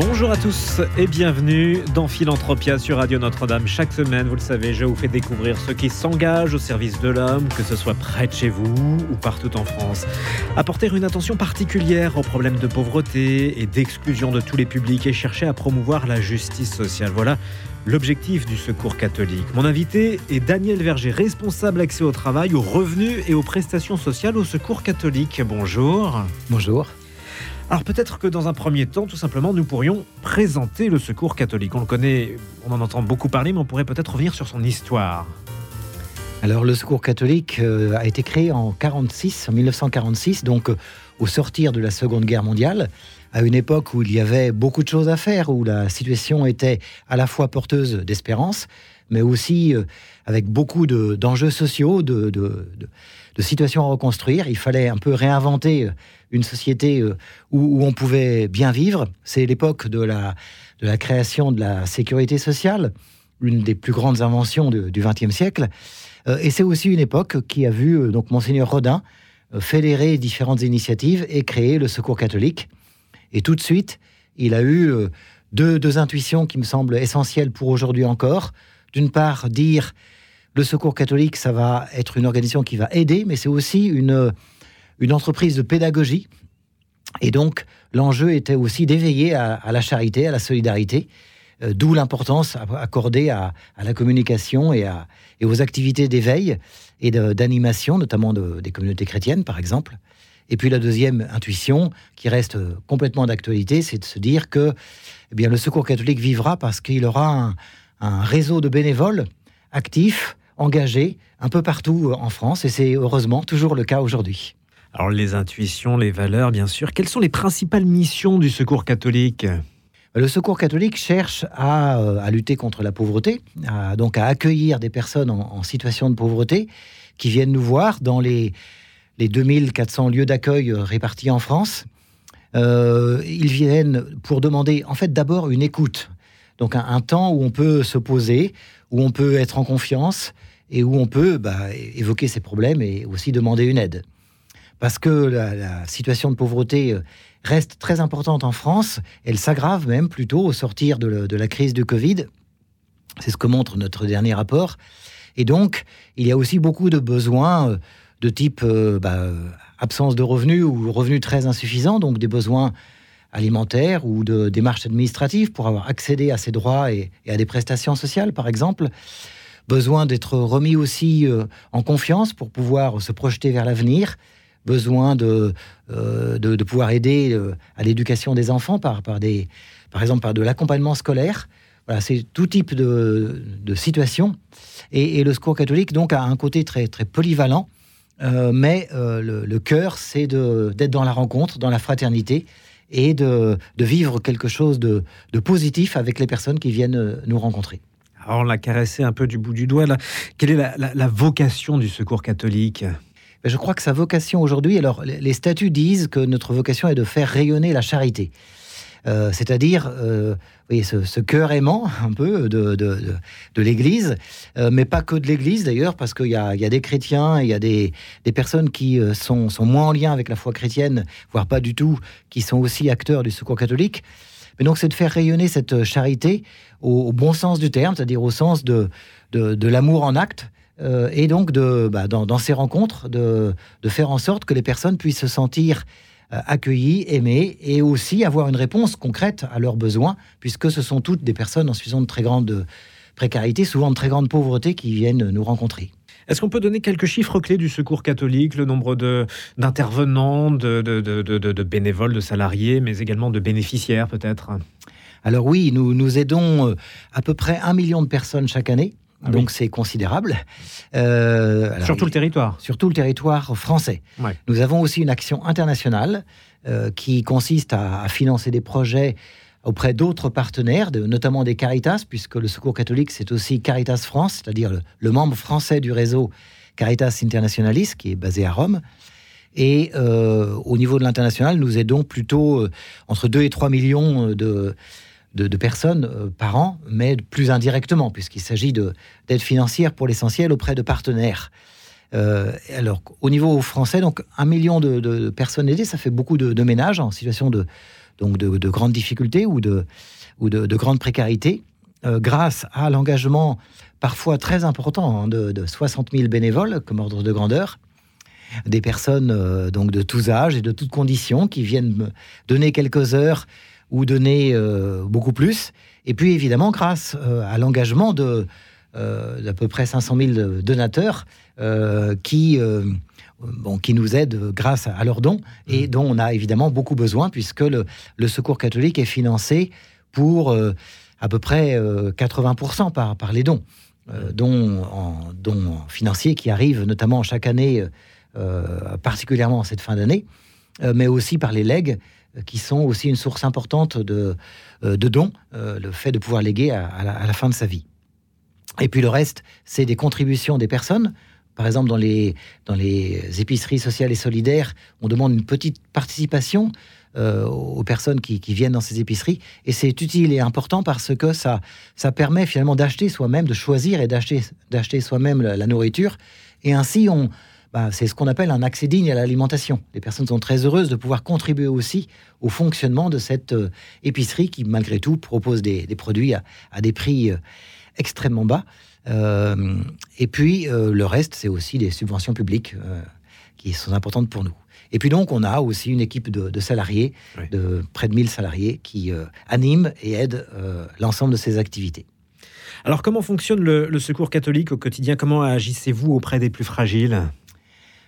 Bonjour à tous et bienvenue dans Philanthropia sur Radio Notre-Dame. Chaque semaine, vous le savez, je vous fais découvrir ceux qui s'engagent au service de l'homme, que ce soit près de chez vous ou partout en France. Apporter une attention particulière aux problèmes de pauvreté et d'exclusion de tous les publics et chercher à promouvoir la justice sociale. Voilà l'objectif du Secours catholique. Mon invité est Daniel Verger, responsable accès au travail, aux revenus et aux prestations sociales au Secours catholique. Bonjour. Bonjour. Alors peut-être que dans un premier temps, tout simplement, nous pourrions présenter le Secours catholique. On le connaît, on en entend beaucoup parler, mais on pourrait peut-être revenir sur son histoire. Alors le Secours catholique euh, a été créé en 46, en 1946, donc euh, au sortir de la Seconde Guerre mondiale, à une époque où il y avait beaucoup de choses à faire, où la situation était à la fois porteuse d'espérance, mais aussi euh, avec beaucoup d'enjeux sociaux, de, de, situations à reconstruire. Il fallait un peu réinventer une société euh, où, on pouvait bien vivre. C'est l'époque de la, de la création de la sécurité sociale, une des plus grandes inventions du XXe siècle. Euh, et c'est aussi une époque qui a vu euh, donc monseigneur Rodin fédérer différentes initiatives et créer le Secours catholique. Et tout de suite, il a eu deux, deux intuitions qui me semblent essentielles pour aujourd'hui encore. D'une part, dire le Secours catholique, ça va être une organisation qui va aider, mais c'est aussi une une entreprise de pédagogie. Et donc, l'enjeu était aussi d'éveiller à, la charité, à la solidarité, euh, d'où l'importance accordée à, la communication et, aux activités d'éveil et d'animation, notamment des communautés chrétiennes, par exemple. Et puis la deuxième intuition, qui reste complètement d'actualité, c'est de se dire que eh bien, le Secours catholique vivra parce qu'il aura un réseau de bénévoles actifs, engagés, un peu partout en France, et c'est heureusement toujours le cas aujourd'hui. Alors les intuitions, les valeurs, bien sûr. Quelles sont les principales missions du Secours catholique? Le Secours catholique cherche à, euh, lutter contre la pauvreté, donc à accueillir des personnes en, situation de pauvreté qui viennent nous voir dans les, les 2400 lieux d'accueil euh, répartis en France. Euh, ils viennent pour demander en fait d'abord une écoute, donc un, temps où on peut se poser, où on peut être en confiance et où on peut bah, évoquer ses problèmes et aussi demander une aide parce que la, situation de pauvreté euh, reste très importante en France. Elle s'aggrave même plutôt au sortir de, la crise du Covid. C'est ce que montre notre dernier rapport. Et donc, il y a aussi beaucoup de besoins euh, de type euh, bah, absence de revenus ou revenus très insuffisants, donc des besoins alimentaires ou de démarches administratives pour avoir accédé à ces droits et, à des prestations sociales, par exemple. Besoin d'être remis aussi en confiance pour pouvoir se projeter vers l'avenir besoin de, euh, de, pouvoir aider euh, à l'éducation des enfants par, par, des, par exemple par de l'accompagnement scolaire. Voilà, c'est tout type de, de situation. Et, le secours catholique, donc, a un côté très, très polyvalent. Euh, mais le, cœur, c'est d'être dans la rencontre, dans la fraternité et de, de vivre quelque chose de, de, positif avec les personnes qui viennent nous rencontrer. On l'a caressé un peu du bout du doigt. Quelle est la, vocation du secours catholique? Je crois que sa vocation aujourd'hui, alors les statuts disent que notre vocation est de faire rayonner la charité. Euh, c'est-à-dire euh, ce, cœur aimant un peu de, de, l'Église, euh, mais pas que de l'Église d'ailleurs, parce qu'il y, y a, des chrétiens, il y a des, des personnes qui sont, sont, moins en lien avec la foi chrétienne, voire pas du tout, qui sont aussi acteurs du secours catholique. Mais donc c'est de faire rayonner cette charité au, bon sens du terme, c'est-à-dire au sens de, de l'amour en acte, euh, et donc de, bah, dans, ces rencontres, de, faire en sorte que les personnes puissent se sentir euh, accueillies, aimées, et aussi avoir une réponse concrète à leurs besoins, puisque ce sont toutes des personnes en situation de très grande précarité, souvent de très grande pauvreté, qui viennent nous rencontrer. Est-ce qu'on peut donner quelques chiffres clés du secours catholique, le nombre d'intervenants, de, de, bénévoles, de salariés, mais également de bénéficiaires peut-être? Alors oui, nous, nous aidons euh, à peu près un million de personnes chaque année. Ah donc c'est considérable. Euh, sur tout le territoire Sur tout le territoire français. Nous avons aussi une action internationale euh, qui consiste à, financer des projets auprès d'autres partenaires, notamment des Caritas, puisque le Secours catholique, c'est aussi Caritas France, c'est-à-dire le, membre français du réseau Caritas Internationalis, qui est basé à Rome. Et euh, au niveau de l'international, nous aidons plutôt euh, entre 2 et 3 millions de, de, personnes euh, par an, mais plus indirectement, puisqu'il s'agit d'aide financière pour l'essentiel auprès de partenaires. alors, au niveau français, donc un million de, personnes aidées, ça fait beaucoup de, ménages en situation de, donc de, grandes difficultés ou de, ou de, grandes précarités, euh, grâce à l'engagement parfois très important hein, de, 60 000 bénévoles comme ordre de grandeur, des personnes euh, donc de tous âges et de toutes conditions qui viennent donner quelques heures ou donner euh, beaucoup plus. Et puis évidemment grâce à l'engagement de d'à peu près 500 000 donateurs qui bon, qui nous aident grâce à leurs dons et mmh. dont on a évidemment beaucoup besoin puisque le, Secours catholique est financé pour euh, à peu près 80% euh, par, par les dons, euh, dons, en, dons financiers qui arrivent notamment chaque année, particulièrement en cette fin d'année, mais aussi par les legs qui sont aussi une source importante de, de dons, le fait de pouvoir léguer à, la, à la fin de sa vie. Et puis le reste, c'est des contributions des personnes par exemple, dans les, dans les épiceries sociales et solidaires, on demande une petite participation euh, aux personnes qui, viennent dans ces épiceries. Et c'est utile et important parce que ça, ça permet finalement d'acheter soi-même, de choisir et d'acheter, d'acheter soi-même la, nourriture. Et ainsi, on, bah, c'est ce qu'on appelle un accès digne à l'alimentation. Les personnes sont très heureuses de pouvoir contribuer aussi au fonctionnement de cette euh, épicerie qui, malgré tout, propose des, produits à, des prix euh, extrêmement bas. Euh, et puis, euh, le reste, c'est aussi des subventions publiques euh, qui sont importantes pour nous. Et puis donc, on a aussi une équipe de, salariés, de près de 1000 salariés, qui animent et aident l'ensemble de ces activités. Alors, comment fonctionne le, secours catholique au quotidien? Comment agissez-vous auprès des plus fragiles?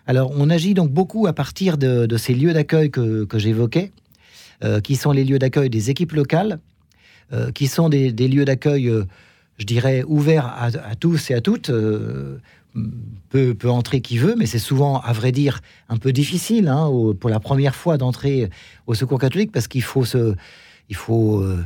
Alors, on agit donc beaucoup à partir de, ces lieux d'accueil que, j'évoquais, qui sont les lieux d'accueil des équipes locales, qui sont des, des lieux d'accueil je dirais, ouvert à, tous et à toutes. Euh, peut, entrer qui veut, mais c'est souvent, à vrai dire, un peu difficile hein, pour la première fois d'entrer au Secours catholique parce qu'il faut se, il faut, euh,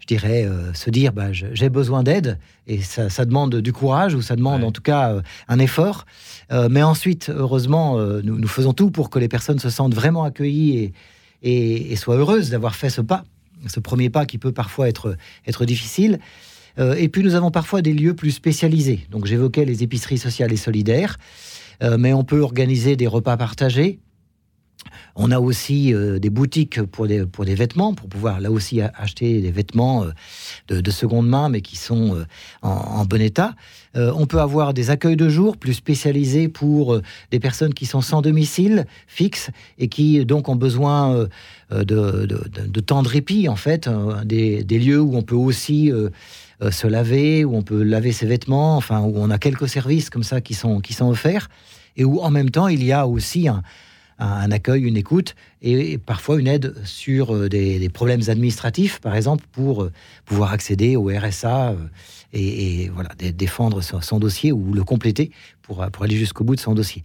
je dirais, euh, se dire, bah, j'ai besoin d'aide et ça, demande du courage ou ça demande en tout cas un effort. mais ensuite, heureusement, nous, nous, faisons tout pour que les personnes se sentent vraiment accueillies et, et soient heureuses d'avoir fait ce pas, ce premier pas qui peut parfois être, être difficile. Euh, et puis nous avons parfois des lieux plus spécialisés. Donc j'évoquais les épiceries sociales et solidaires, euh, mais on peut organiser des repas partagés. On a aussi euh, des boutiques pour des, pour des vêtements, pour pouvoir là aussi acheter des vêtements de, seconde main, mais qui sont en, bon état. on peut avoir des accueils de jour plus spécialisés pour des personnes qui sont sans domicile fixe et qui donc ont besoin de, de, temps de répit, en fait, des, des, lieux où on peut aussi euh, se laver, où on peut laver ses vêtements, enfin, où on a quelques services comme ça qui sont, qui sont offerts, et où en même temps, il y a aussi un, accueil, une écoute et, parfois une aide sur euh, des, problèmes administratifs, par exemple, pour euh, pouvoir accéder au RSA et, voilà, défendre son, dossier ou le compléter pour, pour aller jusqu'au bout de son dossier.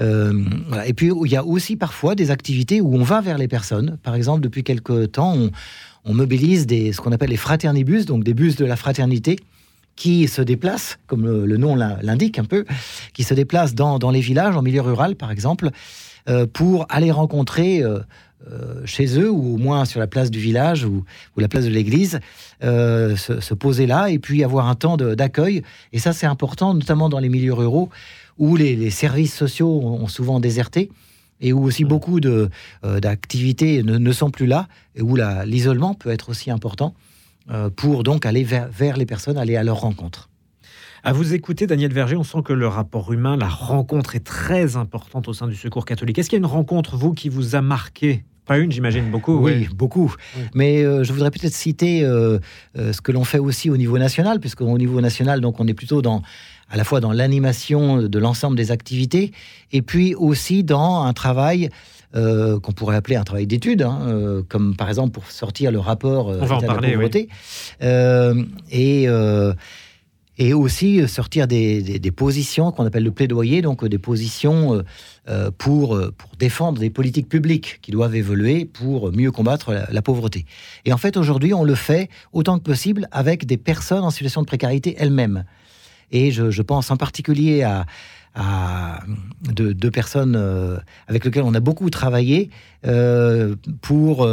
Et puis, il y a aussi parfois des activités où on va vers les personnes. Par exemple, depuis quelques temps, on, on mobilise ce qu'on appelle les fraternibus, donc des bus de la fraternité, qui se déplacent, comme le, nom l'indique un peu, qui se déplacent dans, les villages, en milieu rural par exemple, euh, pour aller rencontrer euh, euh, chez eux, ou au moins sur la place du village ou, la place de l'église, se, poser là et puis avoir un temps d'accueil. Et ça, c'est important, notamment dans les milieux ruraux où les services sociaux ont souvent déserté et où aussi beaucoup euh, d'activités ne, sont plus là, et où l'isolement peut être aussi important euh, pour donc aller vers, vers, les personnes, aller à leur rencontre. À vous écouter, Daniel Verger, on sent que le rapport humain, la rencontre est très importante au sein du Secours catholique. Est-ce qu'il y a une rencontre, vous, qui vous a marqué? Pas une, j'imagine, beaucoup. Oui, beaucoup. Mais euh, je voudrais peut-être citer ce que l'on fait aussi au niveau national, puisqu'au niveau national, donc, on est plutôt dans à la fois dans l'animation de l'ensemble des activités, et puis aussi dans un travail euh, qu'on pourrait appeler un travail d'étude, hein, euh, comme par exemple pour sortir le rapport euh, On va en parler, et et aussi sortir des, positions qu'on appelle le plaidoyer, donc des positions pour, pour défendre des politiques publiques qui doivent évoluer pour mieux combattre la, pauvreté. Et en fait, aujourd'hui, on le fait autant que possible avec des personnes en situation de précarité elles-mêmes. Et je, pense en particulier à, deux, personnes avec lesquelles on a beaucoup travaillé pour,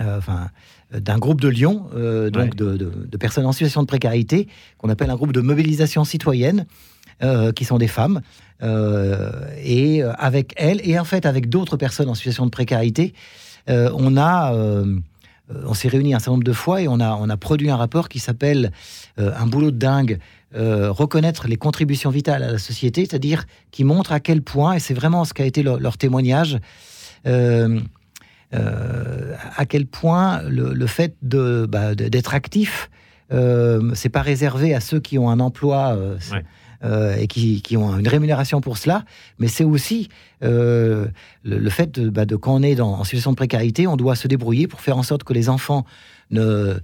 enfin, d'un groupe de Lyon, euh, donc de, personnes en situation de précarité, qu'on appelle un groupe de mobilisation citoyenne, euh, qui sont des femmes. Euh, et avec elles, et en fait avec d'autres personnes en situation de précarité, on a on s'est réunis un certain nombre de fois et on a, on a produit un rapport qui s'appelle Un boulot de dingue, reconnaître les contributions vitales à la société, c'est-à-dire qui montre à quel point, et c'est vraiment ce qu'a été leur, leur témoignage, euh, à quel point le, fait bah, d'être actif, euh, c'est pas réservé à ceux qui ont un emploi. Euh, et qui, ont une rémunération pour cela, mais c'est aussi le, fait de, bah, de, quand on est dans, en situation de précarité, on doit se débrouiller pour faire en sorte que les enfants ne,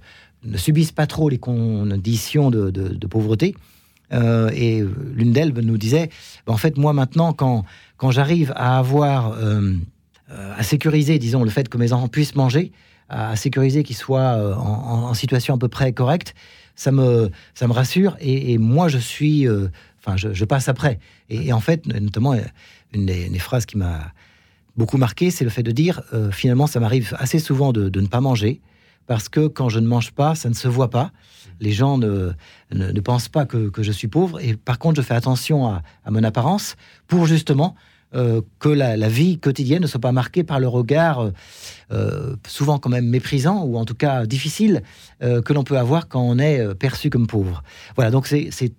ne subissent pas trop les conditions de, pauvreté. et l'une d'elles nous disait, bah, en fait, moi maintenant, quand, quand j'arrive à avoir euh, à sécuriser, disons, le fait que mes enfants puissent manger, à sécuriser qu'ils soient euh, en, situation à peu près correcte, ça me, ça me rassure. Et, moi, je suis. Euh, enfin, je, passe après. Et, en fait, notamment, une des, phrases qui m'a beaucoup marqué, c'est le fait de dire finalement, ça m'arrive assez souvent de, ne pas manger. Parce que quand je ne mange pas, ça ne se voit pas. Les gens ne, ne, pensent pas que, que, je suis pauvre. Et par contre, je fais attention à, à mon apparence pour justement euh, que la, vie quotidienne ne soit pas marquée par le regard euh, euh, souvent quand même méprisant ou en tout cas difficile que l'on peut avoir quand on est perçu comme pauvre. Voilà, donc c'est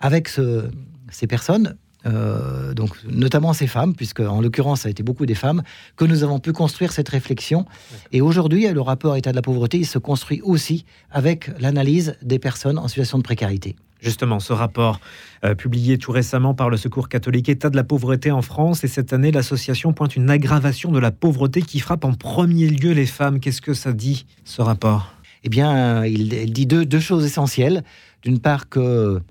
avec ces personnes, donc notamment ces femmes, puisque en l'occurrence ça a été beaucoup des femmes, que nous avons pu construire cette réflexion. Et aujourd'hui, le rapport État de la pauvreté, il se construit aussi avec l'analyse des personnes en situation de précarité. Justement, ce rapport euh, publié tout récemment par le Secours catholique État de la pauvreté en France, et cette année, l'association pointe une aggravation de la pauvreté qui frappe en premier lieu les femmes. Qu'est-ce que ça dit, ce rapport? Eh bien, il, dit deux, choses essentielles. D'une part, que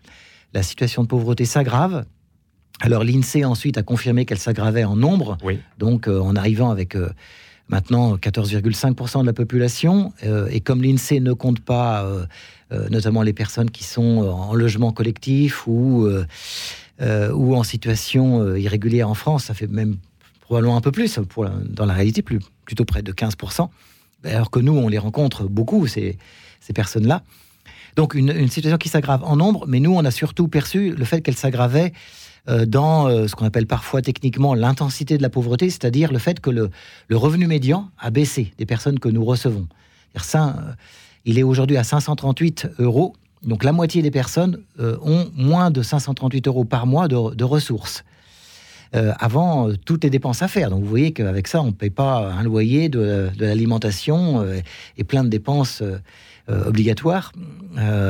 la situation de pauvreté s'aggrave. Alors, l'INSEE ensuite a confirmé qu'elle s'aggravait en nombre. Donc, euh, en arrivant avec... Euh, maintenant 14,5% de la population. et comme l'INSEE ne compte pas euh, notamment les personnes qui sont euh, en logement collectif ou, euh, ou en situation irrégulière en France. Ça fait même probablement un peu plus, dans la réalité, plutôt près de 15%, alors que nous, on les rencontre beaucoup, ces, ces personnes-là. Donc une, situation qui s'aggrave en nombre, mais nous, on a surtout perçu le fait qu'elle s'aggravait dans ce qu'on appelle parfois techniquement l'intensité de la pauvreté, c'est-à-dire le fait que le, revenu médian a baissé des personnes que nous recevons. Ça, il est aujourd'hui à 538 euros. Donc la moitié des personnes euh, ont moins de 538 euros par mois de, ressources. Euh, avant, euh, toutes les dépenses à faire. Donc vous voyez qu'avec ça, on ne paye pas un loyer, de, l'alimentation et plein de dépenses obligatoires.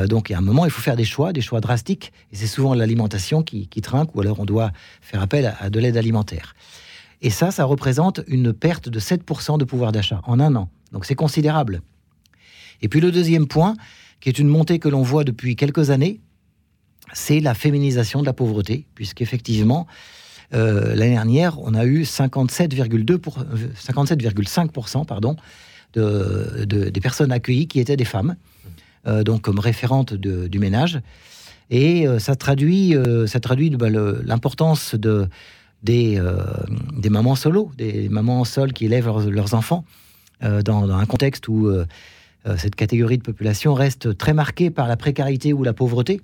donc il y a un moment, il faut faire des choix, des choix drastiques. Et c'est souvent l'alimentation qui, trinque ou alors on doit faire appel à, à de l'aide alimentaire. Et ça, ça représente une perte de 7% de pouvoir d'achat en un an. Donc c'est considérable. Et puis le deuxième point, qui est une montée que l'on voit depuis quelques années, c'est la féminisation de la pauvreté, puisqu'effectivement, euh, l'année dernière, on a eu 57,2 57,5% pardon, de, des personnes accueillies qui étaient des femmes, euh, donc comme référentes du ménage. Et euh, ça traduit, ça traduit bah, l'importance de, des, des mamans solo, des mamans seules qui élèvent leurs, enfants, dans, un contexte où euh, cette catégorie de population reste très marquée par la précarité ou la pauvreté.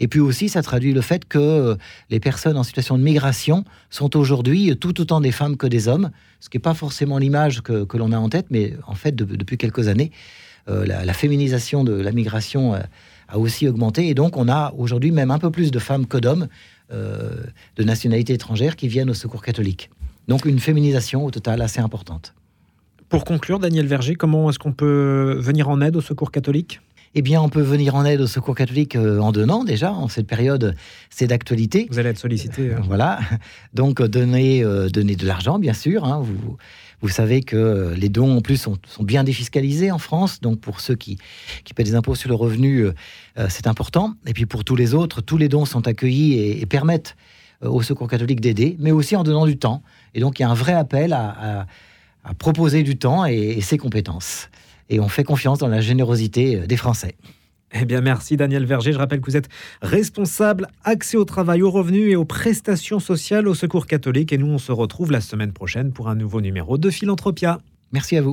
Et puis aussi, ça traduit le fait que euh, les personnes en situation de migration sont aujourd'hui tout autant des femmes que des hommes, ce qui n'est pas forcément l'image que, l'on a en tête, mais en fait, depuis quelques années, euh, la, féminisation de la migration a aussi augmenté. Et donc, on a aujourd'hui même un peu plus de femmes que d'hommes de nationalité étrangère qui viennent au secours catholique. Donc, une féminisation au total assez importante. Pour conclure, Daniel Verger, comment est-ce qu'on peut venir en aide au Secours catholique? Eh bien, on peut venir en aide au Secours catholique euh, en donnant déjà. En cette période, c'est d'actualité. Vous allez être sollicité. Euh, voilà. Donc, donner, donner de l'argent, bien sûr. Hein. Vous, vous savez que les dons, en plus, sont, bien défiscalisés en France. Donc, pour ceux qui, qui paient des impôts sur le revenu, c'est important. Et puis, pour tous les autres, tous les dons sont accueillis et, permettent au Secours catholique d'aider, mais aussi en donnant du temps. Et donc, il y a un vrai appel à, proposer du temps et ses compétences et on fait confiance dans la générosité euh, des Français. Eh bien, merci Daniel Verger. Je rappelle que vous êtes responsable accès au travail, aux revenus et aux prestations sociales au Secours catholique. Et nous, on se retrouve la semaine prochaine pour un nouveau numéro de Philanthropia. Merci à vous.